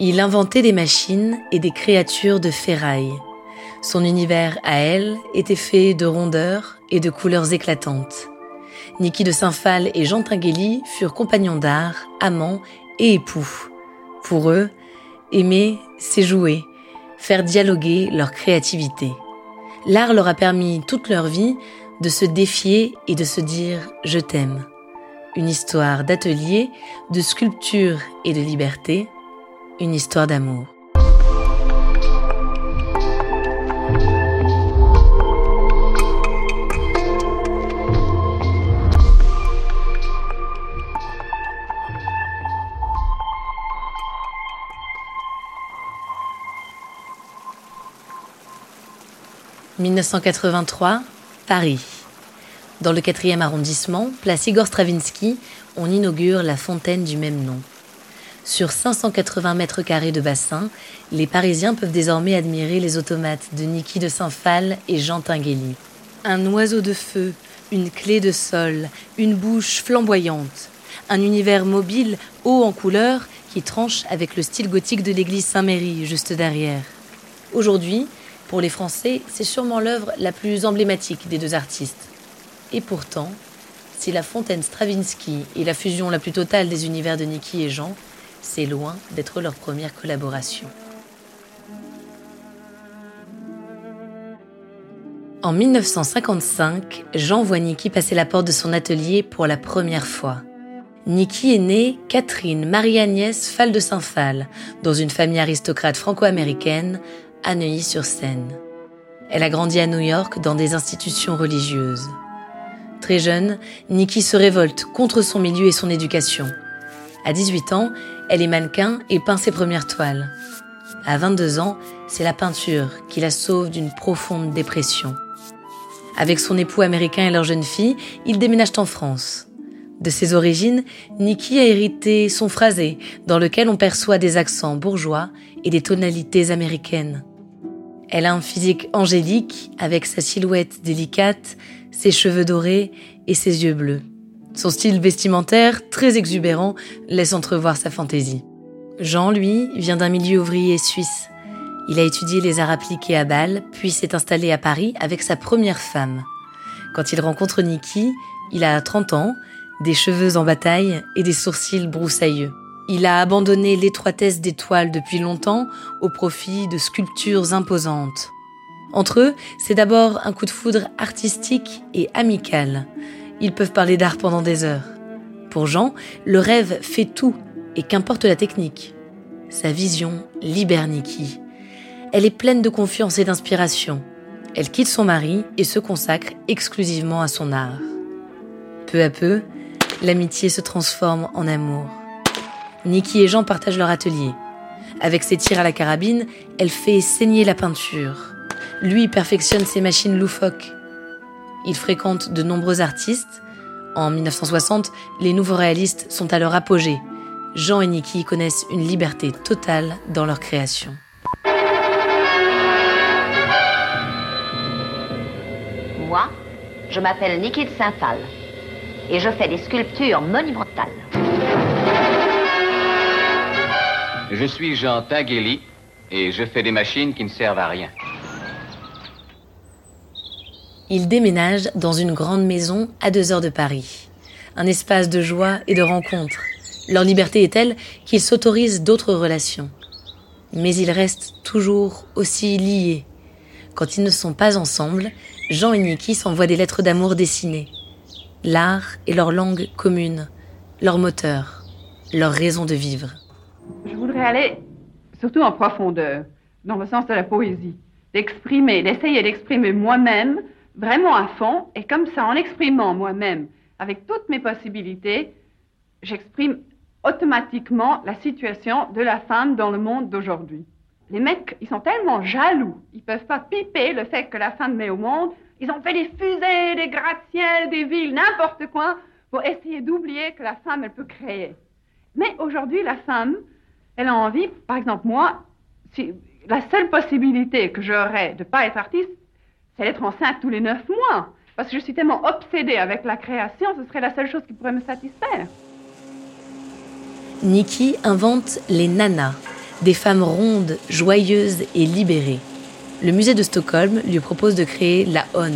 Il inventait des machines et des créatures de ferraille. Son univers à elle était fait de rondeurs et de couleurs éclatantes. Niki de Saint-Phal et Jean Tinguely furent compagnons d'art, amants et époux. Pour eux, aimer, c'est jouer, faire dialoguer leur créativité. L'art leur a permis toute leur vie de se défier et de se dire je t'aime. Une histoire d'atelier, de sculpture et de liberté, une histoire d'amour. 1983, Paris. Dans le 4e arrondissement, place Igor Stravinsky, on inaugure la fontaine du même nom. Sur 580 mètres carrés de bassin, les Parisiens peuvent désormais admirer les automates de Niki de Saint-Phal et Jean Tinguely. Un oiseau de feu, une clé de sol, une bouche flamboyante, un univers mobile, haut en couleur, qui tranche avec le style gothique de l'église Saint-Méry juste derrière. Aujourd'hui, pour les Français, c'est sûrement l'œuvre la plus emblématique des deux artistes. Et pourtant, si la fontaine Stravinsky est la fusion la plus totale des univers de Niki et Jean, c'est loin d'être leur première collaboration. En 1955, Jean voit Niki passer la porte de son atelier pour la première fois. Niki est née Catherine Marie-Agnès Fall de Saint-Phal, dans une famille aristocrate franco-américaine, à Neuilly-sur-Seine. Elle a grandi à New York dans des institutions religieuses. Très jeune, Nikki se révolte contre son milieu et son éducation. À 18 ans, elle est mannequin et peint ses premières toiles. À 22 ans, c'est la peinture qui la sauve d'une profonde dépression. Avec son époux américain et leur jeune fille, ils déménagent en France. De ses origines, Nikki a hérité son phrasé, dans lequel on perçoit des accents bourgeois et des tonalités américaines. Elle a un physique angélique, avec sa silhouette délicate, ses cheveux dorés et ses yeux bleus. Son style vestimentaire, très exubérant, laisse entrevoir sa fantaisie. Jean, lui, vient d'un milieu ouvrier suisse. Il a étudié les arts appliqués à Bâle, puis s'est installé à Paris avec sa première femme. Quand il rencontre Nikki, il a 30 ans, des cheveux en bataille et des sourcils broussailleux. Il a abandonné l'étroitesse des toiles depuis longtemps au profit de sculptures imposantes. Entre eux, c'est d'abord un coup de foudre artistique et amical. Ils peuvent parler d'art pendant des heures. Pour Jean, le rêve fait tout, et qu'importe la technique. Sa vision libère Nikki. Elle est pleine de confiance et d'inspiration. Elle quitte son mari et se consacre exclusivement à son art. Peu à peu, l'amitié se transforme en amour. Nikki et Jean partagent leur atelier. Avec ses tirs à la carabine, elle fait saigner la peinture. Lui perfectionne ses machines loufoques. Il fréquente de nombreux artistes. En 1960, les nouveaux réalistes sont à leur apogée. Jean et Nikki connaissent une liberté totale dans leur création. Moi, je m'appelle Nikki de Saint-Phal et je fais des sculptures monumentales. Je suis Jean Tinguely et je fais des machines qui ne servent à rien. Ils déménagent dans une grande maison à deux heures de Paris. Un espace de joie et de rencontre. Leur liberté est telle qu'ils s'autorisent d'autres relations. Mais ils restent toujours aussi liés. Quand ils ne sont pas ensemble, Jean et Niki s'envoient des lettres d'amour dessinées. L'art est leur langue commune, leur moteur, leur raison de vivre aller surtout en profondeur, dans le sens de la poésie, d'exprimer, d'essayer d'exprimer moi-même vraiment à fond, et comme ça, en exprimant moi-même, avec toutes mes possibilités, j'exprime automatiquement la situation de la femme dans le monde d'aujourd'hui. Les mecs, ils sont tellement jaloux, ils peuvent pas piper le fait que la femme met au monde. Ils ont fait des fusées, des gratte-ciels, des villes, n'importe quoi, pour essayer d'oublier que la femme, elle peut créer. Mais aujourd'hui, la femme, elle a envie, par exemple, moi, la seule possibilité que j'aurais de ne pas être artiste, c'est d'être enceinte tous les neuf mois. Parce que je suis tellement obsédée avec la création, ce serait la seule chose qui pourrait me satisfaire. Nikki invente les nanas, des femmes rondes, joyeuses et libérées. Le musée de Stockholm lui propose de créer la On,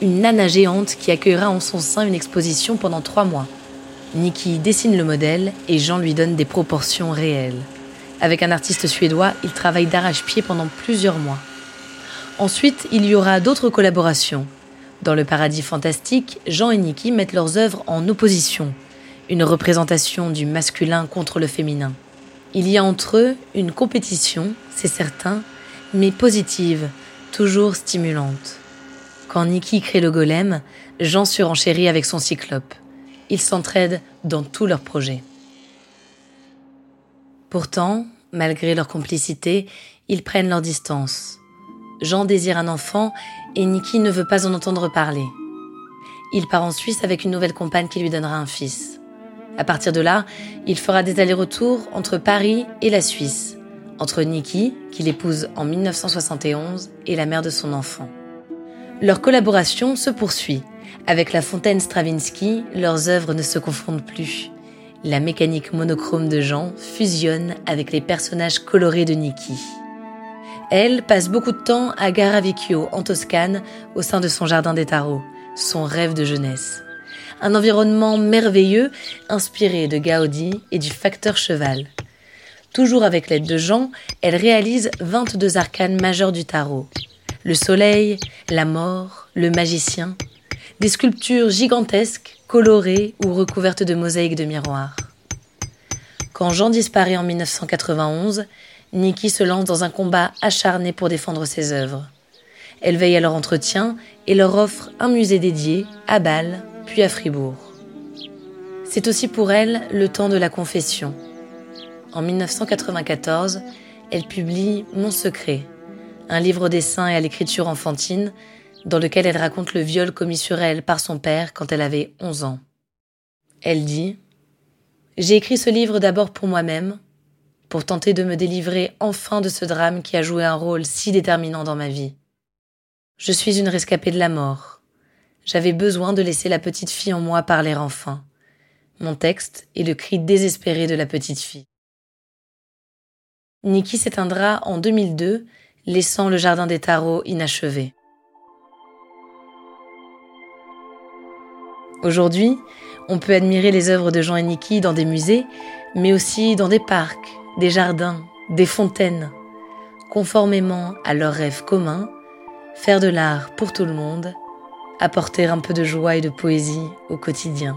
une nana géante qui accueillera en son sein une exposition pendant trois mois. Nikki dessine le modèle et Jean lui donne des proportions réelles. Avec un artiste suédois, il travaille d'arrache-pied pendant plusieurs mois. Ensuite, il y aura d'autres collaborations. Dans le paradis fantastique, Jean et Nikki mettent leurs œuvres en opposition, une représentation du masculin contre le féminin. Il y a entre eux une compétition, c'est certain, mais positive, toujours stimulante. Quand Nikki crée le golem, Jean surenchérit avec son cyclope. Ils s'entraident dans tous leurs projets. Pourtant, malgré leur complicité, ils prennent leur distance. Jean désire un enfant et Nikki ne veut pas en entendre parler. Il part en Suisse avec une nouvelle compagne qui lui donnera un fils. À partir de là, il fera des allers-retours entre Paris et la Suisse, entre Nikki, qu'il épouse en 1971, et la mère de son enfant. Leur collaboration se poursuit. Avec la fontaine Stravinsky, leurs œuvres ne se confondent plus. La mécanique monochrome de Jean fusionne avec les personnages colorés de Nikki. Elle passe beaucoup de temps à Garavicchio, en Toscane, au sein de son jardin des tarots, son rêve de jeunesse. Un environnement merveilleux, inspiré de Gaudi et du facteur cheval. Toujours avec l'aide de Jean, elle réalise 22 arcanes majeures du tarot. Le soleil, la mort, le magicien. Des sculptures gigantesques, colorées ou recouvertes de mosaïques de miroirs. Quand Jean disparaît en 1991, Nikki se lance dans un combat acharné pour défendre ses œuvres. Elle veille à leur entretien et leur offre un musée dédié à Bâle, puis à Fribourg. C'est aussi pour elle le temps de la confession. En 1994, elle publie Mon secret, un livre dessin et à l'écriture enfantine dans lequel elle raconte le viol commis sur elle par son père quand elle avait 11 ans. Elle dit J'ai écrit ce livre d'abord pour moi-même, pour tenter de me délivrer enfin de ce drame qui a joué un rôle si déterminant dans ma vie. Je suis une rescapée de la mort. J'avais besoin de laisser la petite fille en moi parler enfin. Mon texte est le cri désespéré de la petite fille. Nikki s'éteindra en 2002, laissant le jardin des tarots inachevé. Aujourd'hui, on peut admirer les œuvres de Jean et Nikki dans des musées, mais aussi dans des parcs, des jardins, des fontaines. Conformément à leurs rêves communs, faire de l'art pour tout le monde, apporter un peu de joie et de poésie au quotidien.